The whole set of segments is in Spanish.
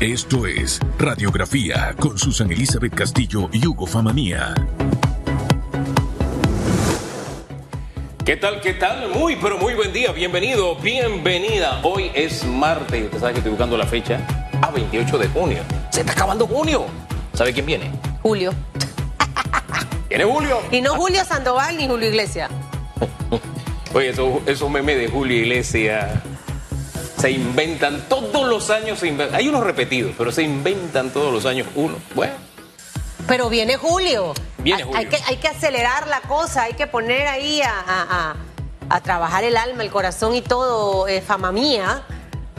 Esto es Radiografía con Susan Elizabeth Castillo y Hugo Famanía. ¿Qué tal? ¿Qué tal? Muy, pero muy buen día. Bienvenido, bienvenida. Hoy es martes. Usted sabe que estoy buscando la fecha a 28 de junio. Se está acabando junio. ¿Sabe quién viene? Julio. Viene Julio. Y no Julio Sandoval ni Julio Iglesias. Oye, esos eso memes de Julio Iglesias se inventan todos los años. se inventan. Hay unos repetidos, pero se inventan todos los años uno. Bueno, Pero viene Julio. Viene Hay- Julio. Hay, que, hay que acelerar la cosa, hay que poner ahí a, a- a- a trabajar el alma, el corazón y todo, eh, fama mía,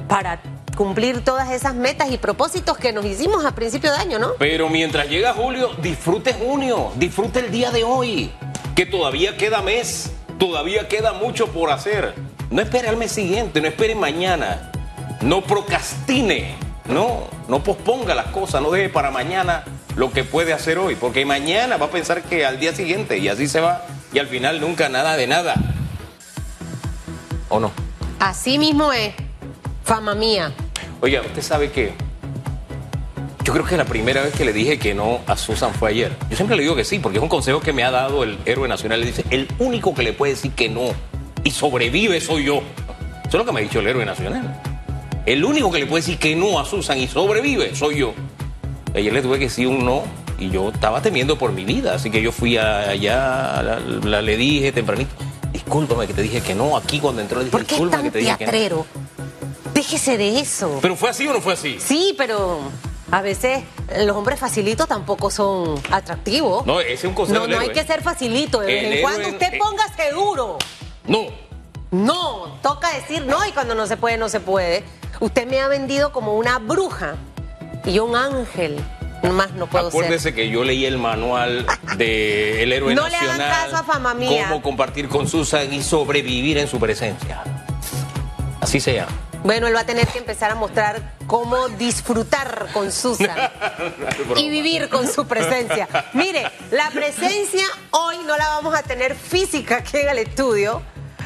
para cumplir todas esas metas y propósitos que nos hicimos a principio de año, ¿no? pero mientras llega Julio, disfrute junio, disfrute el día de hoy, que todavía queda mes, todavía queda mucho por hacer. No espere al mes siguiente, no espere mañana, no procrastine, no, no posponga las cosas, no deje para mañana lo que puede hacer hoy, porque mañana va a pensar que al día siguiente y así se va y al final nunca nada de nada. ¿O no? Así mismo es, fama mía. Oiga, usted sabe que yo creo que la primera vez que le dije que no a Susan fue ayer. Yo siempre le digo que sí, porque es un consejo que me ha dado el héroe nacional. Le dice, el único que le puede decir que no y sobrevive soy yo. Eso es lo que me ha dicho el héroe nacional. El único que le puede decir que no a Susan y sobrevive soy yo. Ayer le tuve que decir un no y yo estaba temiendo por mi vida, así que yo fui allá, la, la- le dije tempranito, discúlpame que te dije que no, aquí cuando entró dije, ¿Por qué es discúlpame que te dije que no. Déjese de eso. ¿Pero fue así o no fue así? Sí, pero a veces los hombres facilitos tampoco son atractivos. No, ese es un consejo No, no hay que ser facilito. De vez en cuando usted póngase duro. No, No, toca decir no y cuando no se puede, no se puede. Usted me ha vendido como una bruja y yo un ángel. Más no puedo Acuérdese ser. que yo leí el manual de El Héroe No le hagan Nacional. caso a fama mía. Cómo compartir con Susan y sobrevivir en su presencia. Así se llama. Bueno, él va a tener que empezar a mostrar cómo disfrutar con Susan y vivir con su presencia. Mire, la presencia hoy no la vamos a tener física aquí en el estudio.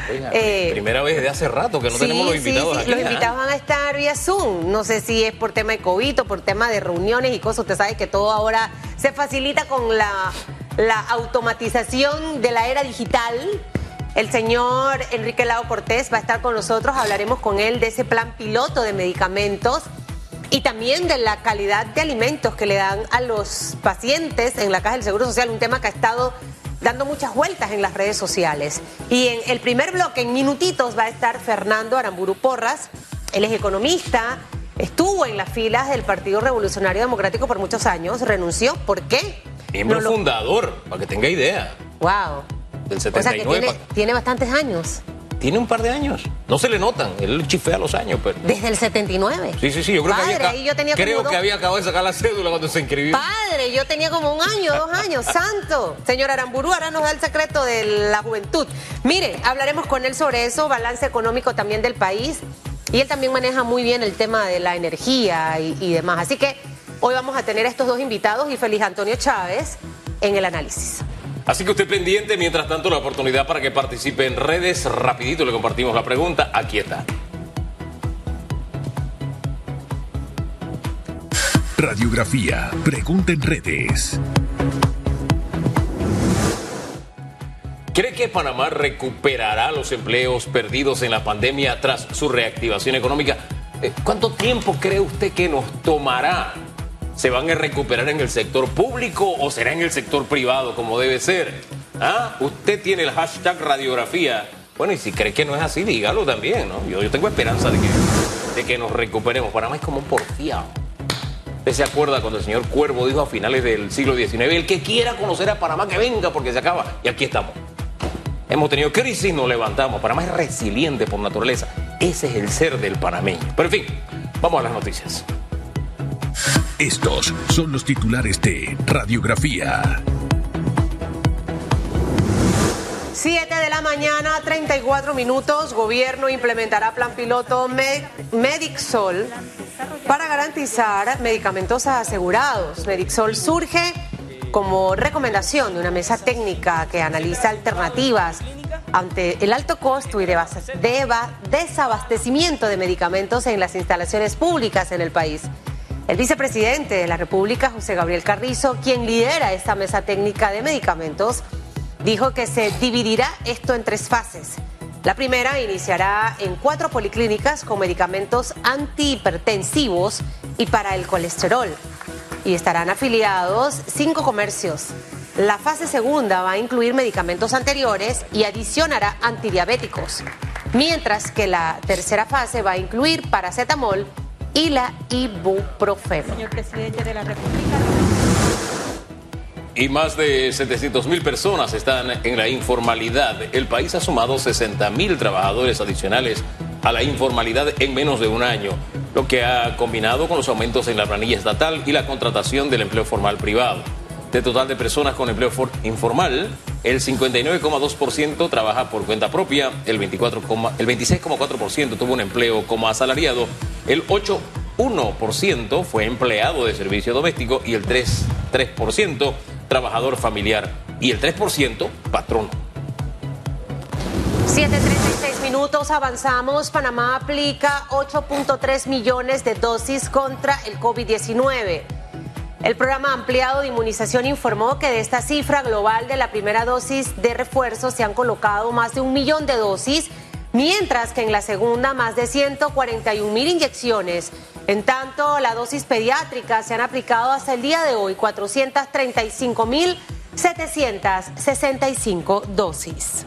Oiga, Eh, primera vez de hace rato que no Sí, tenemos los invitados sí, aquí. Los ¿ah? invitados van a estar vía Zoom. No sé si es por tema de COVID o por tema de reuniones y cosas. Usted sabe que todo ahora se facilita con la, la automatización de la era digital. El señor Enrique Lao Cortés va a estar con nosotros. Hablaremos con él de ese plan piloto de medicamentos y también de la calidad de alimentos que le dan a los pacientes en la Caja del Seguro Social, un tema que ha estado dando muchas vueltas en las redes sociales. Y en el primer bloque, en minutitos, va a estar Fernando Aramburu Porras. Él es economista, estuvo en las filas del Partido Revolucionario Democrático por muchos años, renunció. ¿Por qué? Miembro No lo- fundador, para que tenga idea. Wow. Del O sea que 79. tiene, pa- tiene bastantes años, Tiene un par de años. No se le notan. Él chifea los años, pero. desde el 79. Sí, sí, sí. Yo creo Padre, que había, yo tenía creo como que dos- había acabado de sacar la cédula cuando se inscribió. Padre, yo tenía como un año, dos años, santo. Señor Aramburu, ahora nos da el secreto de la juventud. Mire, hablaremos con él sobre eso, balance económico también del país. Y él también maneja muy bien el tema de la energía y, y demás. Así que hoy vamos a tener a estos dos invitados y feliz Antonio Chávez en el análisis. Así que usted pendiente, mientras tanto, la oportunidad para que participe en redes. Rapidito le compartimos la pregunta. Aquí está. Radiografía. Pregunta en redes. ¿Cree que Panamá recuperará los empleos perdidos en la pandemia tras su reactivación económica? Eh, ¿Cuánto tiempo cree usted que nos tomará? ¿Se van a recuperar en el sector público o será en el sector privado como debe ser? ¿Ah? Usted tiene el hashtag radiografía. Bueno, y si cree que no es así, dígalo también, ¿no? Yo, yo tengo esperanza de que, de que nos recuperemos. Panamá es como un porfiado. ¿Usted se acuerda cuando el señor Cuervo dijo a finales del siglo XIX, el que quiera conocer a Panamá que venga porque se acaba? Y aquí estamos. Hemos tenido crisis, nos levantamos. Panamá es resiliente por naturaleza. Ese es el ser del panameño. Pero en fin, vamos a las noticias. Estos son los titulares de Radiografía. 7 de la mañana, 34 minutos. Gobierno implementará plan piloto Me- Medixol para garantizar medicamentos asegurados. Medixol surge como recomendación de una mesa técnica que analiza alternativas ante el alto costo y desabastecimiento de medicamentos en las instalaciones públicas en el país. El vicepresidente de la República, José Gabriel Carrizo, quien lidera esta mesa técnica de medicamentos, dijo que se dividirá esto en tres fases. La primera iniciará en cuatro policlínicas con medicamentos antihipertensivos y para el colesterol. Y estarán afiliados cinco comercios. La fase segunda va a incluir medicamentos anteriores y adicionará antidiabéticos. Mientras que la tercera fase va a incluir paracetamol y la ibuprofeno. Señor presidente de la República. Y más de 700 mil personas están en la informalidad. El país ha sumado 60 mil trabajadores adicionales a la informalidad en menos de un año, lo que ha combinado con los aumentos en la planilla estatal y la contratación del empleo formal privado. De total de personas con empleo informal, el 59,2% trabaja por cuenta propia, el, 24, el 26,4% tuvo un empleo como asalariado, el 8,1% fue empleado de servicio doméstico y el 3%, 3% trabajador familiar y el 3% patrón. 7.36 minutos, avanzamos. Panamá aplica 8.3 millones de dosis contra el COVID-19. El programa ampliado de inmunización informó que de esta cifra global de la primera dosis de refuerzo se han colocado más de un millón de dosis, mientras que en la segunda más de 141 mil inyecciones. En tanto, la dosis pediátrica se han aplicado hasta el día de hoy 435 mil 765 dosis.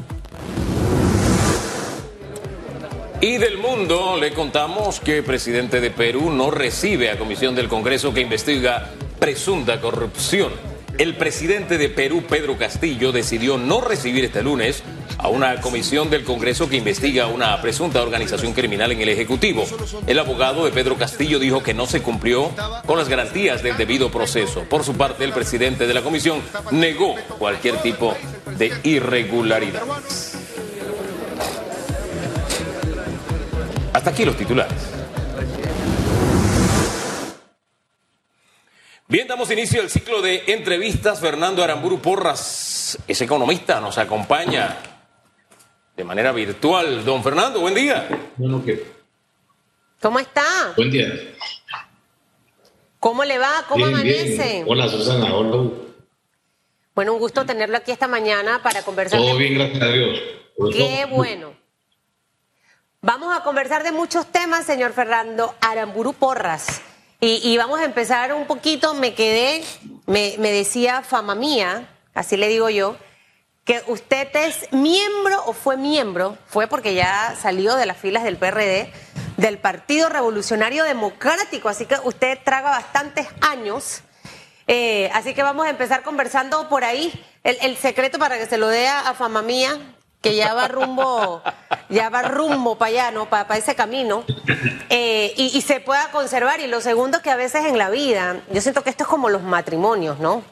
Y del mundo le contamos que el presidente de Perú no recibe a comisión del Congreso que investiga presunta corrupción. El presidente de Perú, Pedro Castillo, decidió no recibir este lunes a una comisión del Congreso que investiga una presunta organización criminal en el Ejecutivo. El abogado de Pedro Castillo dijo que no se cumplió con las garantías del debido proceso. Por su parte, el presidente de la comisión negó cualquier tipo de irregularidad. Hasta aquí los titulares. Bien, damos inicio al ciclo de entrevistas. Fernando Aramburu Porras es economista, nos acompaña de manera virtual. Don Fernando, buen día. Bueno, ¿qué? ¿Cómo está? Buen día. ¿Cómo le va? ¿Cómo Bien, amanece? bien. Hola, Susana. Hola. Bueno, un gusto tenerlo aquí esta mañana para conversar. Todo bien, gracias a Dios. Qué bueno. Vamos a conversar de muchos temas, señor Fernando Aramburu Porras. Y, vamos a empezar un poquito, me quedé, me, decía fama mía, así le digo yo, que usted es miembro o fue miembro, fue porque ya salió de las filas del PRD, del Partido Revolucionario Democrático, así que usted traga bastantes años. Eh, así que vamos a empezar conversando por ahí. El, el secreto para que se lo dé a, a fama mía, que ya va rumbo, ya va rumbo para allá, ¿no? Para ese camino. Eh, y, se pueda conservar. Y lo segundo que a veces en la vida, yo siento que esto es como los matrimonios, ¿no?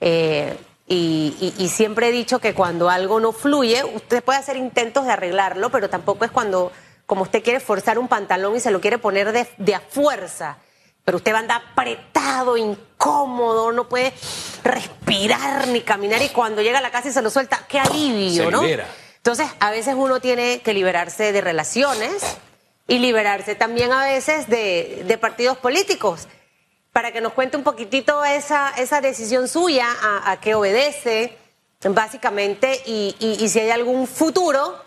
Eh, y, y- y siempre he dicho que cuando algo no fluye, usted puede hacer intentos de arreglarlo, pero tampoco es cuando, como usted quiere forzar un pantalón y se lo quiere poner de, de a fuerza. Pero usted va a andar apretado, incómodo, no puede respirar ni caminar y cuando llega a la casa y se lo suelta, qué alivio, Se ¿no? libera. Entonces, a veces uno tiene que liberarse de relaciones y liberarse también a veces de, de partidos políticos para que nos cuente un poquitito esa, esa decisión suya, a, a qué obedece, básicamente, y, y- y si hay algún futuro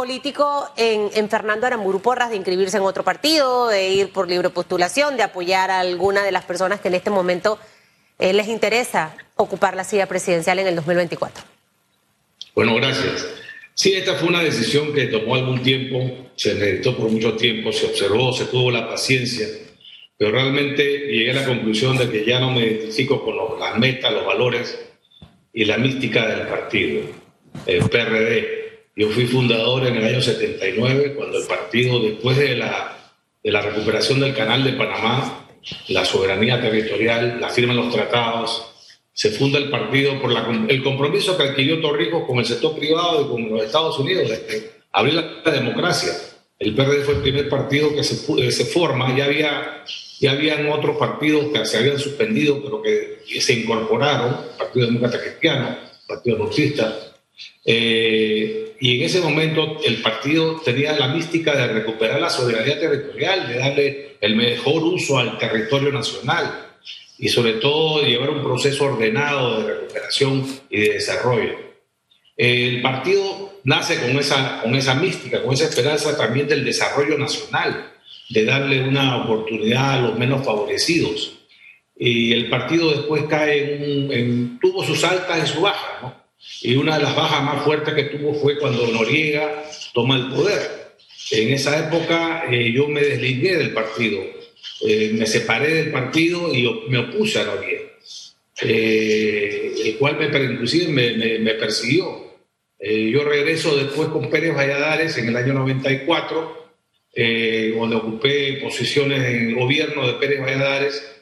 político en, en Fernando Aramburu Porras de inscribirse en otro partido, de ir por libre postulación, de apoyar a alguna de las personas que en este momento eh, les interesa ocupar la silla presidencial en el 2024. Bueno, gracias. Sí, esta fue una decisión que tomó algún tiempo, se meditó por mucho tiempo, se observó, se tuvo la paciencia, pero realmente llegué a la conclusión de que ya no me identifico con los- las metas, los valores y la mística del partido, el PRD. Yo fui fundador en el año 79, cuando el partido, después de la, recuperación del Canal de Panamá, la soberanía territorial, la firma de los tratados, se funda el partido por el compromiso que adquirió Torrijos con el sector privado y con los Estados Unidos de la, democracia. El PRD fue el primer partido que eh, se forma, ya había ya habían otros partidos que se habían suspendido, pero que, se incorporaron, Partido Demócrata Cristiano, Partido Marxista, Eh, y en ese momento el partido tenía la mística de recuperar la soberanía territorial, de darle el mejor uso al territorio nacional y sobre todo llevar un proceso ordenado de recuperación y de desarrollo. El partido nace con esa, con esa mística, con esa esperanza también del desarrollo nacional, de darle una oportunidad a los menos favorecidos. Y el partido después cae en, tuvo sus altas y sus bajas, ¿no? Y una de las bajas más fuertes que tuvo fue cuando Noriega toma el poder. En esa época eh, yo me desligué del partido, eh, me separé del partido y me opuse a Noriega, eh, el cual me, inclusive me, me, persiguió. yo regreso después con Pérez Valladares en el año 94, donde ocupé posiciones en el gobierno de Pérez Valladares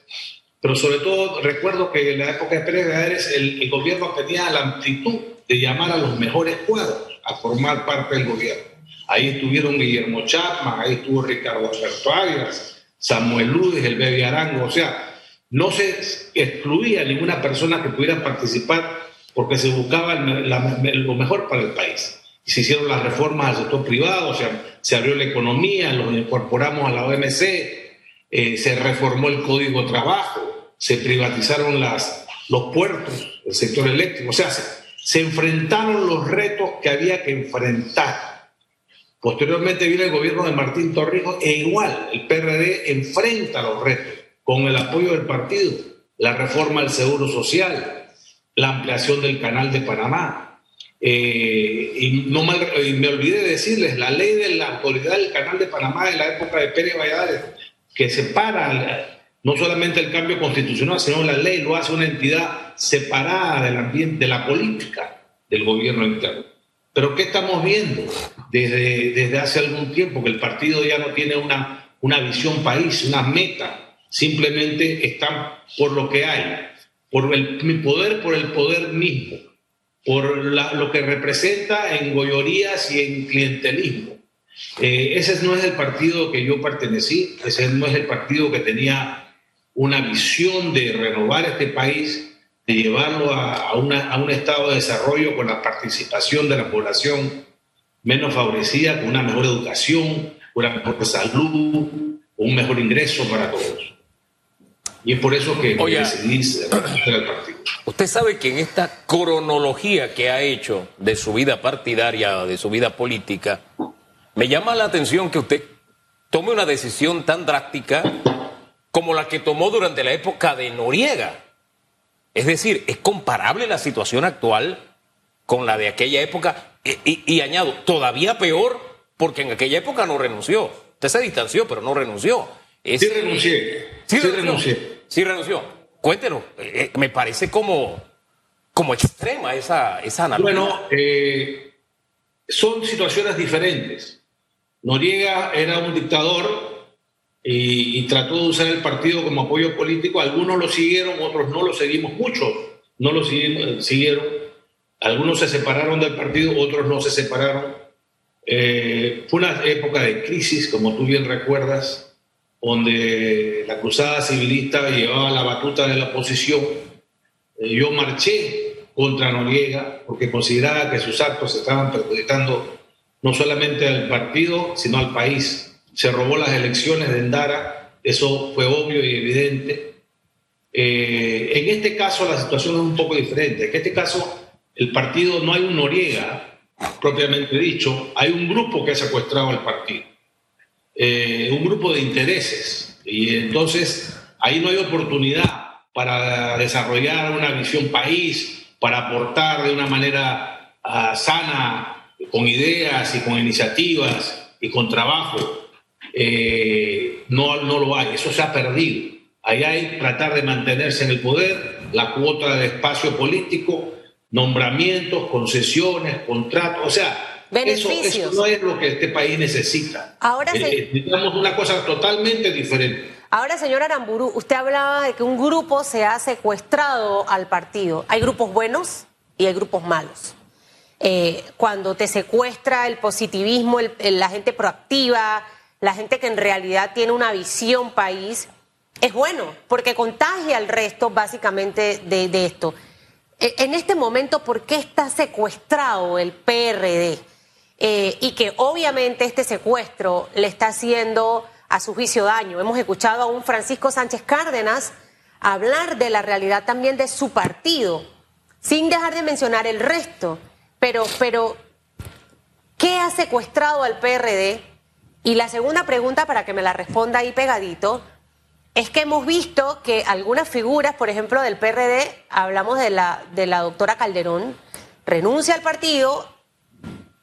pero sobre todo recuerdo que en la época de Pérez Gávez el, el, gobierno tenía la amplitud de llamar a los mejores cuadros a formar parte del gobierno. Ahí estuvieron Guillermo Chapman, ahí estuvo Ricardo Alberto Arias, Samuel Ludes, el Bebe Arango, o sea, no se excluía ninguna persona que pudiera participar porque se buscaba lo mejor para el país. Se hicieron las reformas al sector privado, o sea, se abrió la economía, lo incorporamos a la OMC, eh, se reformó el Código de Trabajo, se privatizaron las, los puertos, el sector eléctrico, o sea, se, enfrentaron los retos que había que enfrentar. Posteriormente viene el gobierno de Martín Torrijos e igual el PRD enfrenta los retos con el apoyo del partido, la reforma del seguro social, la ampliación del canal de Panamá. Eh, y no me olvidé de decirles, la ley de la autoridad del canal de Panamá de la época de Pérez Valladares, que separa no solamente el cambio constitucional, sino la ley lo hace una entidad separada del ambiente, de la política del gobierno interno. Pero ¿qué estamos viendo desde, desde hace algún tiempo? Que el partido ya no tiene una, una visión país, una meta, simplemente están por lo que hay, por el poder, por el poder mismo, por lo que representa en goyorías y en clientelismo. Eh, ese no es el partido que yo pertenecí, ese no es el partido que tenía una visión de renovar este país, de llevarlo a, un estado de desarrollo con la participación de la población menos favorecida, con una mejor educación, una mejor salud, un mejor ingreso para todos. Y es por eso que Oye, decidí el partido. Usted sabe que en esta cronología que ha hecho de su vida partidaria, de su vida política, me llama la atención que usted tome una decisión tan drástica como la que tomó durante la época de Noriega. Es decir, es comparable la situación actual con la de aquella época y, añado, todavía peor porque en aquella época no renunció. Usted se distanció, pero no renunció. sí renuncié. Sí, renuncié. Sí renunció. Cuéntenos, eh, eh, me parece como, como extrema esa, esa analogía. Bueno, eh, son situaciones diferentes. Noriega era un dictador y, trató de usar el partido como apoyo político. Algunos lo siguieron, otros no lo seguimos, muchos no lo siguieron. Algunos se separaron del partido, otros no se separaron. Eh, fue una época de crisis, como tú bien recuerdas, donde la cruzada civilista llevaba la batuta de la oposición. Eh, yo marché contra Noriega porque consideraba que sus actos estaban perjudicando no solamente al partido, sino al país se robó las elecciones de Endara, eso fue obvio y evidente. Eh, en este caso la situación es un poco diferente. En este caso el partido no hay un Noriega, propiamente dicho, hay un grupo que ha secuestrado al partido, eh, un grupo de intereses. Y entonces ahí no hay oportunidad para desarrollar una visión país, para aportar de una manera ah, sana, con ideas y con iniciativas y con trabajo eh, no, no lo hay, eso se ha perdido. Ahí hay tratar de mantenerse en el poder, la cuota de espacio político, nombramientos, concesiones, contratos, o sea, eso, no es lo que este país necesita. Ahora eh, necesitamos una cosa totalmente diferente. Ahora, señor Aramburu, usted hablaba de que un grupo se ha secuestrado al partido. Hay grupos buenos y hay grupos malos. Eh, cuando te secuestra el positivismo, la gente proactiva, la gente que en realidad tiene una visión país, es bueno, porque contagia al resto básicamente de, esto. e, en este momento, ¿por qué está secuestrado el PRD? Eh, y que obviamente este secuestro le está haciendo a su juicio daño. Hemos escuchado a un Francisco Sánchez Cárdenas hablar de la realidad también de su partido, sin dejar de mencionar el resto. Pero, pero, ¿qué ha secuestrado al PRD? Y la segunda pregunta, para que me la responda ahí pegadito, es que hemos visto que algunas figuras, por ejemplo, del PRD, hablamos de la, de la doctora Calderón, renuncia al partido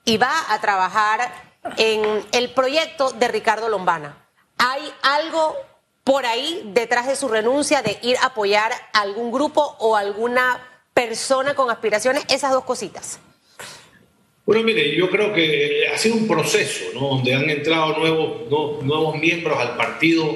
y va a trabajar en el proyecto de Ricardo Lombana. ¿Hay algo por ahí detrás de su renuncia de ir a apoyar a algún grupo o alguna persona con aspiraciones? Esas dos cositas. Bueno, mire, yo creo que ha sido un proceso, ¿no? Donde han entrado nuevos, nuevos miembros al partido,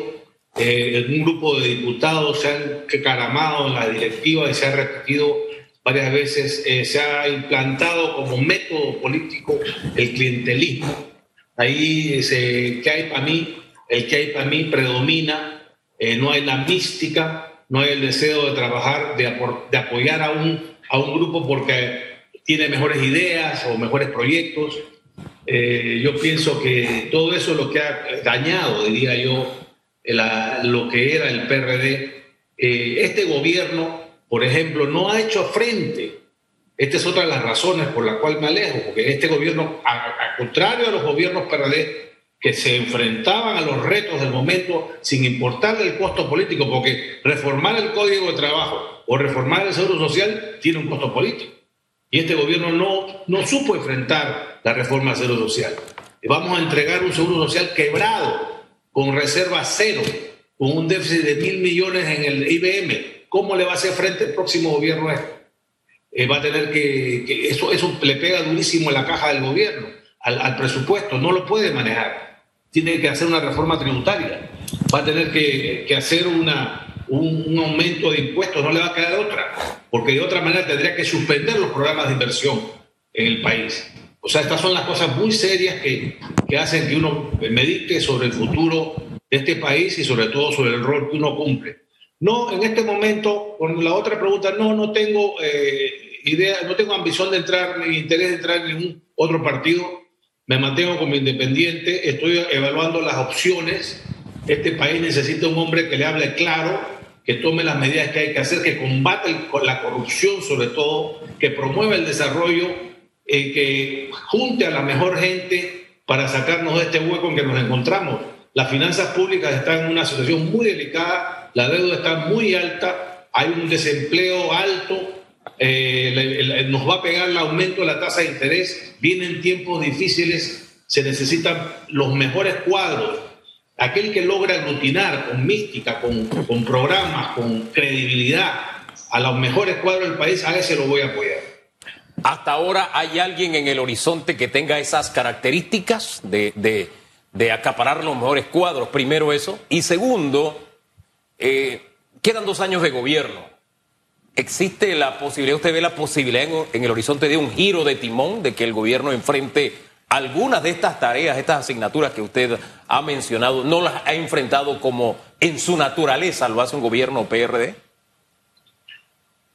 eh, un grupo de diputados se han caramado en la directiva y se ha repetido varias veces, eh, se ha implantado como método político el clientelismo. Ahí ese que hay para mí, el que hay para mí predomina, eh, no hay la mística, no hay el deseo de trabajar, de, de apoyar a un, a un grupo porque tiene mejores ideas o mejores proyectos. Eh, yo pienso que todo eso es lo que ha dañado, diría yo, lo que era el PRD. Eh, este gobierno, por ejemplo, no ha hecho frente. Esta es otra de las razones por la cual me alejo, porque este gobierno, al contrario a los gobiernos PRD, que se enfrentaban a los retos del momento sin importar el costo político, porque reformar el código de trabajo o reformar el seguro social tiene un costo político. Y este gobierno no, no supo enfrentar la reforma seguro social. Vamos a entregar un seguro social quebrado, con reserva cero, con un déficit de mil millones en el IBM. ¿Cómo le va a hacer frente el próximo gobierno a? Eh, va a tener que, eso, le pega durísimo a la caja del gobierno, al, presupuesto, no lo puede manejar. Tiene que hacer una reforma tributaria, va a tener que hacer una, un, aumento de impuestos, no le va a quedar otra, porque de otra manera tendría que suspender los programas de inversión en el país. O sea, estas son las cosas muy serias que, que hacen que uno medite sobre el futuro de este país y sobre todo sobre el rol que uno cumple. No, en este momento, con la otra pregunta, no, no tengo eh, idea, no tengo ambición de entrar ni interés de entrar en ningún otro partido. Me mantengo como independiente, estoy evaluando las opciones. Este país necesita un hombre que le hable claro, que tome las medidas que hay que hacer, que combate la corrupción sobre todo, que promueva el desarrollo, eh, que junte a la mejor gente para sacarnos de este hueco en que nos encontramos. Las finanzas públicas están en una situación muy delicada, la deuda está muy alta, hay un desempleo alto, eh, nos va a pegar el aumento de la tasa de interés, vienen tiempos difíciles, se necesitan los mejores cuadros aquel que logra aglutinar con mística, con, programas, con credibilidad a los mejores cuadros del país, a ese lo voy a apoyar. ¿Hasta ahora hay alguien en el horizonte que tenga esas características de, de, acaparar los mejores cuadros? Primero eso. Y segundo, eh, quedan dos años de gobierno. ¿Existe la posibilidad, usted ve la posibilidad en el horizonte de un giro de timón, de que el gobierno enfrente algunas de estas tareas, estas asignaturas que usted ha mencionado, no las ha enfrentado como en su naturaleza lo hace un gobierno PRD?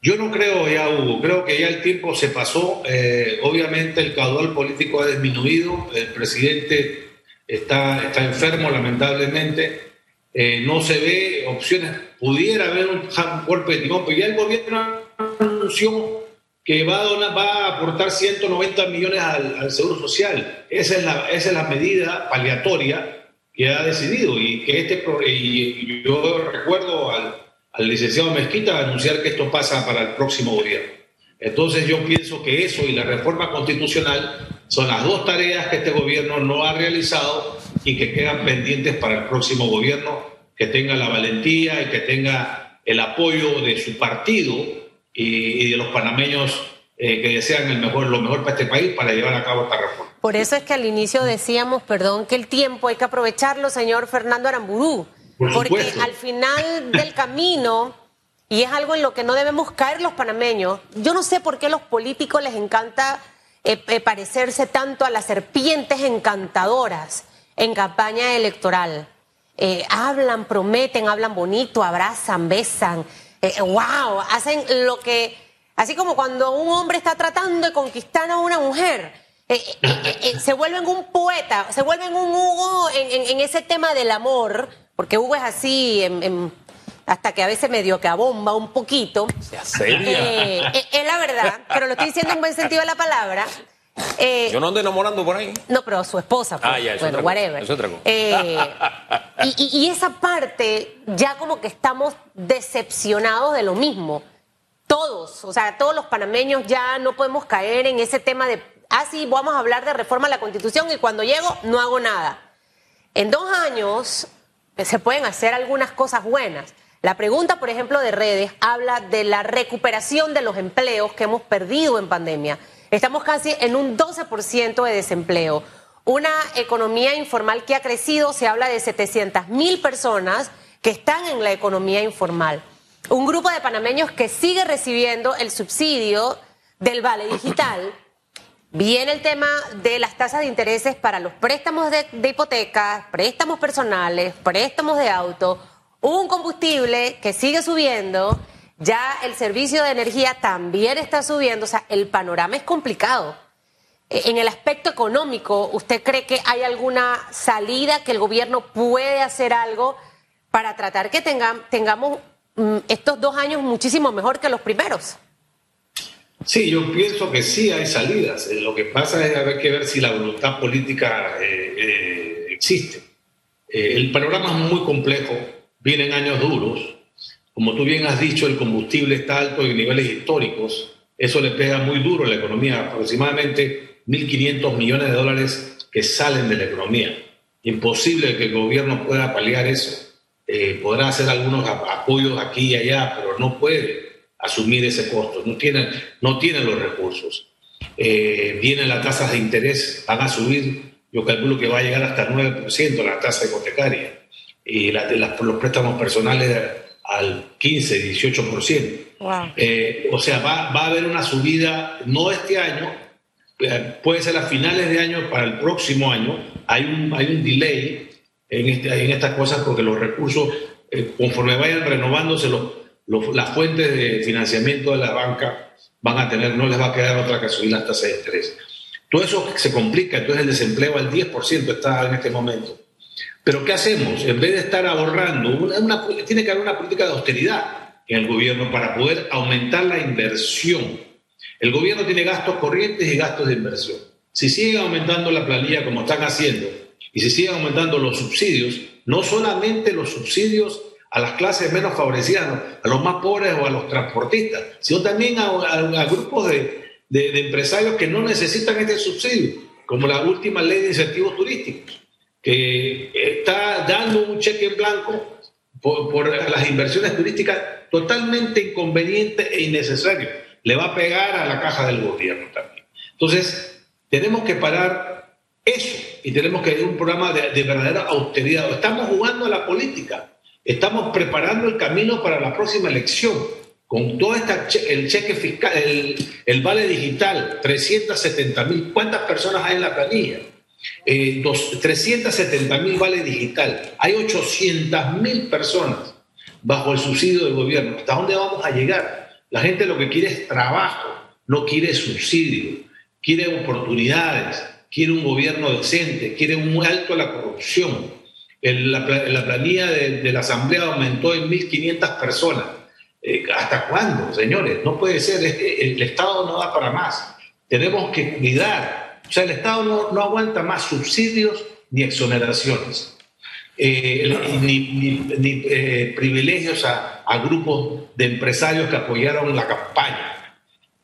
Yo no creo ya, Hugo, creo que ya el tiempo se pasó. Eh, obviamente el caudal político ha disminuido, el presidente está, está enfermo lamentablemente, eh, no se ve opciones, pudiera haber un golpe de timón, pero ya el gobierno anunció que va a, va a aportar 190 millones al, Seguro Social. Esa es, la, esa es la medida paliatoria que ha decidido y que este y yo recuerdo al, al licenciado Mezquita anunciar que esto pasa para el próximo gobierno. Entonces yo pienso que eso y la reforma constitucional son las dos tareas que este gobierno no ha realizado y que quedan pendientes para el próximo gobierno que tenga la valentía y que tenga el apoyo de su partido y, de los panameños eh, que desean el mejor, lo mejor para este país para llevar a cabo esta reforma. Por eso es que al inicio decíamos, perdón, que el tiempo hay que aprovecharlo, señor Fernando Aramburú, porque al final del camino, y es algo en lo que no debemos caer los panameños, yo no sé por qué a los políticos les encanta eh, eh, parecerse tanto a las serpientes encantadoras en campaña electoral. hablan, prometen, hablan bonito, abrazan, besan, wow, eh, hacen lo que Así como cuando un hombre está tratando de conquistar a una mujer. eh, eh, se vuelven un poeta, se vuelven un Hugo en, en- en ese tema del amor, porque Hugo es así, en- hasta que a veces medio que abomba un poquito. Es la verdad, pero lo estoy diciendo en buen sentido de la palabra. Eh, Yo no ando enamorando por ahí. no, pero su esposa. pues. Ah, ya, bueno, otra cosa, whatever. es otra cosa. Eh, y, y- y esa parte, ya como que estamos decepcionados de lo mismo. Todos, o sea, todos los panameños ya no podemos caer en ese tema de, ah, sí, vamos a hablar de reforma a la Constitución y cuando llego no hago nada. En dos años eh, se pueden hacer algunas cosas buenas. La pregunta, por ejemplo, de redes habla de la recuperación de los empleos que hemos perdido en pandemia. Estamos casi en un 12% de desempleo. Una economía informal que ha crecido, se habla de 700 mil personas que están en la economía informal. Un grupo de panameños que sigue recibiendo el subsidio del vale digital. Viene el tema de las tasas de intereses para los préstamos de, de hipotecas, préstamos personales, préstamos de auto, un combustible que sigue subiendo, ya el servicio de energía también está subiendo, o sea, el panorama es complicado. Eh, En el aspecto económico, ¿usted cree que hay alguna salida que el gobierno puede hacer algo para tratar que tenga- tengamos mm, estos dos años muchísimo mejor que los primeros? Sí, yo pienso que sí hay salidas. Eh, Lo que pasa es haber que ver si la voluntad política eh, eh, existe. El panorama es muy complejo, vienen años duros. Como tú bien has dicho, el combustible está alto en niveles históricos. Eso le pega muy duro a la economía, aproximadamente 1.500 millones de dólares que salen de la economía. Imposible que el gobierno pueda paliar eso. Eh, podrá hacer algunos ap- apoyos aquí y allá, pero no puede asumir ese costo, no tienen, no tienen los recursos. Eh, vienen las tasas de interés, van a subir, yo calculo que va a llegar hasta el 9% la tasa hipotecaria y la de las- los préstamos personales al 15, 18%. Wow. Eh, o sea, va, va a haber una subida, no este año, eh, puede ser a finales de año para el próximo año. Hay un, hay un delay en, este, en estas cosas porque los recursos, eh, conforme vayan renovándose los, los- las fuentes de financiamiento de la banca, van a tener, no les va a quedar otra que subir las tasas de interés. Todo eso se complica, entonces el desempleo al 10% está en este momento. Pero ¿qué hacemos? En vez de estar ahorrando, tiene que haber una política de austeridad en el gobierno para poder aumentar la inversión. El gobierno tiene gastos corrientes y gastos de inversión. Si siguen aumentando la planilla como están haciendo y si siguen aumentando los subsidios, no solamente los subsidios a las clases menos favorecidas, a los más pobres o a los transportistas, sino también a, a- a grupos de- de empresarios que no necesitan este subsidio, como la última ley de incentivos turísticos que está dando un cheque en blanco por, las inversiones turísticas totalmente inconveniente e innecesario. Le va a pegar a la caja del gobierno también. Entonces, tenemos que parar eso y tenemos que ir un programa de, de verdadera austeridad. Estamos jugando a la política, estamos preparando el camino para la próxima elección. Con todo esta el cheque fiscal, el, el vale digital, 370 mil, ¿cuántas personas hay en la planilla? Eh, dos- 370 mil vale digital. Hay 800 mil personas bajo el subsidio del gobierno. ¿Hasta dónde vamos a llegar? La gente lo que quiere es trabajo, no quiere subsidio, quiere oportunidades, quiere un gobierno decente, quiere un alto a la corrupción. La, pla- la planilla de, la Asamblea aumentó en 1.500 personas. Eh, ¿Hasta cuándo, señores? No puede ser. El Estado no da para más. Tenemos que cuidar. O sea, el Estado no, no aguanta más subsidios ni exoneraciones. Eh, ni, eh, privilegios a, a grupos de empresarios que apoyaron la campaña.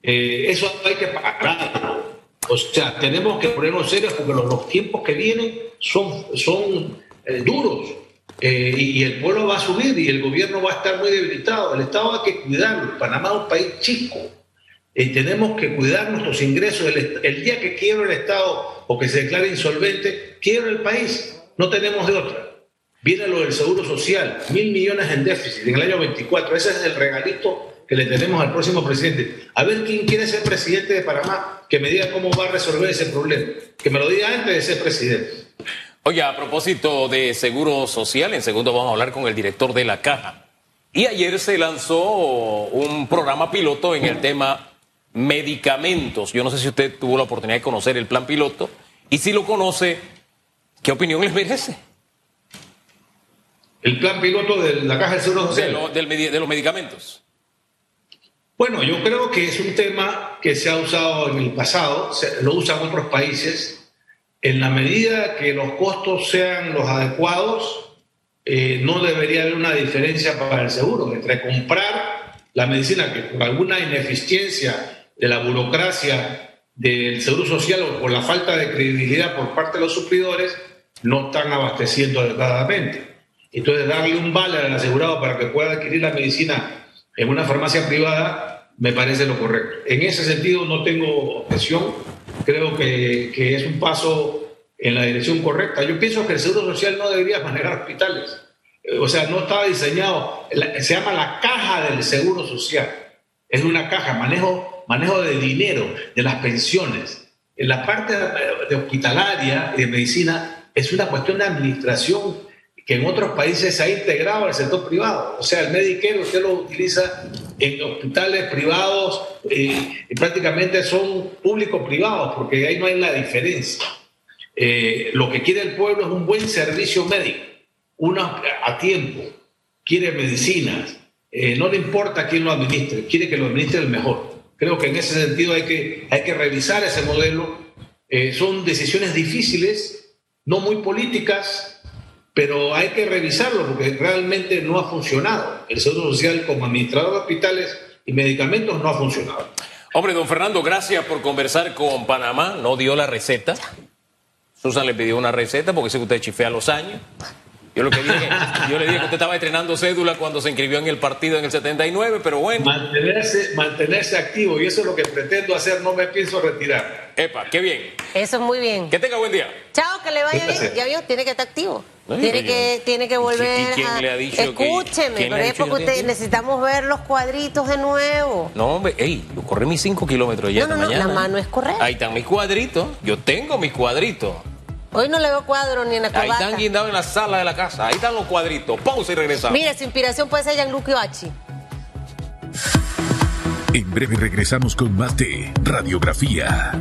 Eh, eso hay que pararlo. O sea, tenemos que ponernos serios porque los, los tiempos que vienen son, son duros. Y, y el pueblo va a subir y el gobierno va a estar muy debilitado. El Estado hay que cuidarlo. Panamá es un país chico. Eh, tenemos que cuidar nuestros ingresos. El, el día que quiebra el Estado o que se declare insolvente, quiebra el país. No tenemos de otra. Viene lo del seguro social, mil millones en déficit en el año 24. Ese es el regalito que le tenemos al próximo presidente. A ver quién quiere ser presidente de Panamá, que me diga cómo va a resolver ese problema. Que me lo diga antes de ser presidente. Oye, a propósito de seguro social, en segundo vamos a hablar con el director de la caja. Y ayer se lanzó un programa piloto en el tema medicamentos. Yo no sé si usted tuvo la oportunidad de conocer el plan piloto y si lo conoce, ¿qué opinión les merece? El plan piloto de la Caja del Seguro Social. De, lo- del medi- de los medicamentos. Bueno, yo creo que es un tema que se ha usado en el pasado, se- lo usan otros países. En la medida que los costos sean los adecuados, eh, no debería haber una diferencia para el seguro entre comprar la medicina que por alguna ineficiencia de la burocracia del seguro social o por la falta de credibilidad por parte de los suplidores no están abasteciendo adecuadamente. Entonces, darle un vale al asegurado para que pueda adquirir la medicina en una farmacia privada me parece lo correcto. En ese sentido no tengo objeción, creo que, que es un paso en la dirección correcta. Yo pienso que el Seguro Social no debería manejar hospitales. Eh, O sea, no estaba diseñado, se llama la caja del Seguro Social. Es una caja, manejo, manejo de dinero, de las pensiones. En la parte de, hospitalaria y de medicina es una cuestión de administración que en otros países se ha integrado al sector privado. O sea, el Medicare usted lo utiliza en hospitales privados eh, y prácticamente son público-privados, porque ahí no hay la diferencia. Eh, lo que quiere el pueblo es un buen servicio médico, una a tiempo, quiere medicinas, eh, no le importa quién lo administre, quiere que lo administre el mejor. Creo que en ese sentido hay que, hay que revisar ese modelo. Eh, son decisiones difíciles, no muy políticas, pero hay que revisarlo porque realmente no ha funcionado. El Seguro Social como administrador de hospitales y medicamentos no ha funcionado. Hombre, don Fernando, gracias por conversar con Panamá. No dio la receta. Susan le pidió una receta porque sé que usted chifea los años. Yo, lo que dije, yo le dije que usted estaba estrenando cédula cuando se inscribió en el partido en el 79, pero bueno. Mantenerse, mantenerse activo y eso es lo que pretendo hacer, no me pienso retirar. Epa, qué bien. Eso es muy bien. Que tenga buen día. Chao, que le vaya bien. Ya vio, tiene que estar activo. No, tiene, que, tiene que ¿Y volver y quién a... le ha dicho que- Escúcheme, le pero es que porque usted, necesitamos ver los cuadritos de nuevo. No, hombre, ey, yo corrí mis 5 kilómetros ya No, no, esta no, mañana. la mano es correcta. Ahí están mis cuadritos. Yo tengo mis cuadritos. Hoy no le veo cuadro ni en la Ahí corbata. están guindados en la sala de la casa. Ahí están los cuadritos. Pausa y regresamos. Mire, su inspiración puede ser Gianluca Bachi. En breve regresamos con más de Radiografía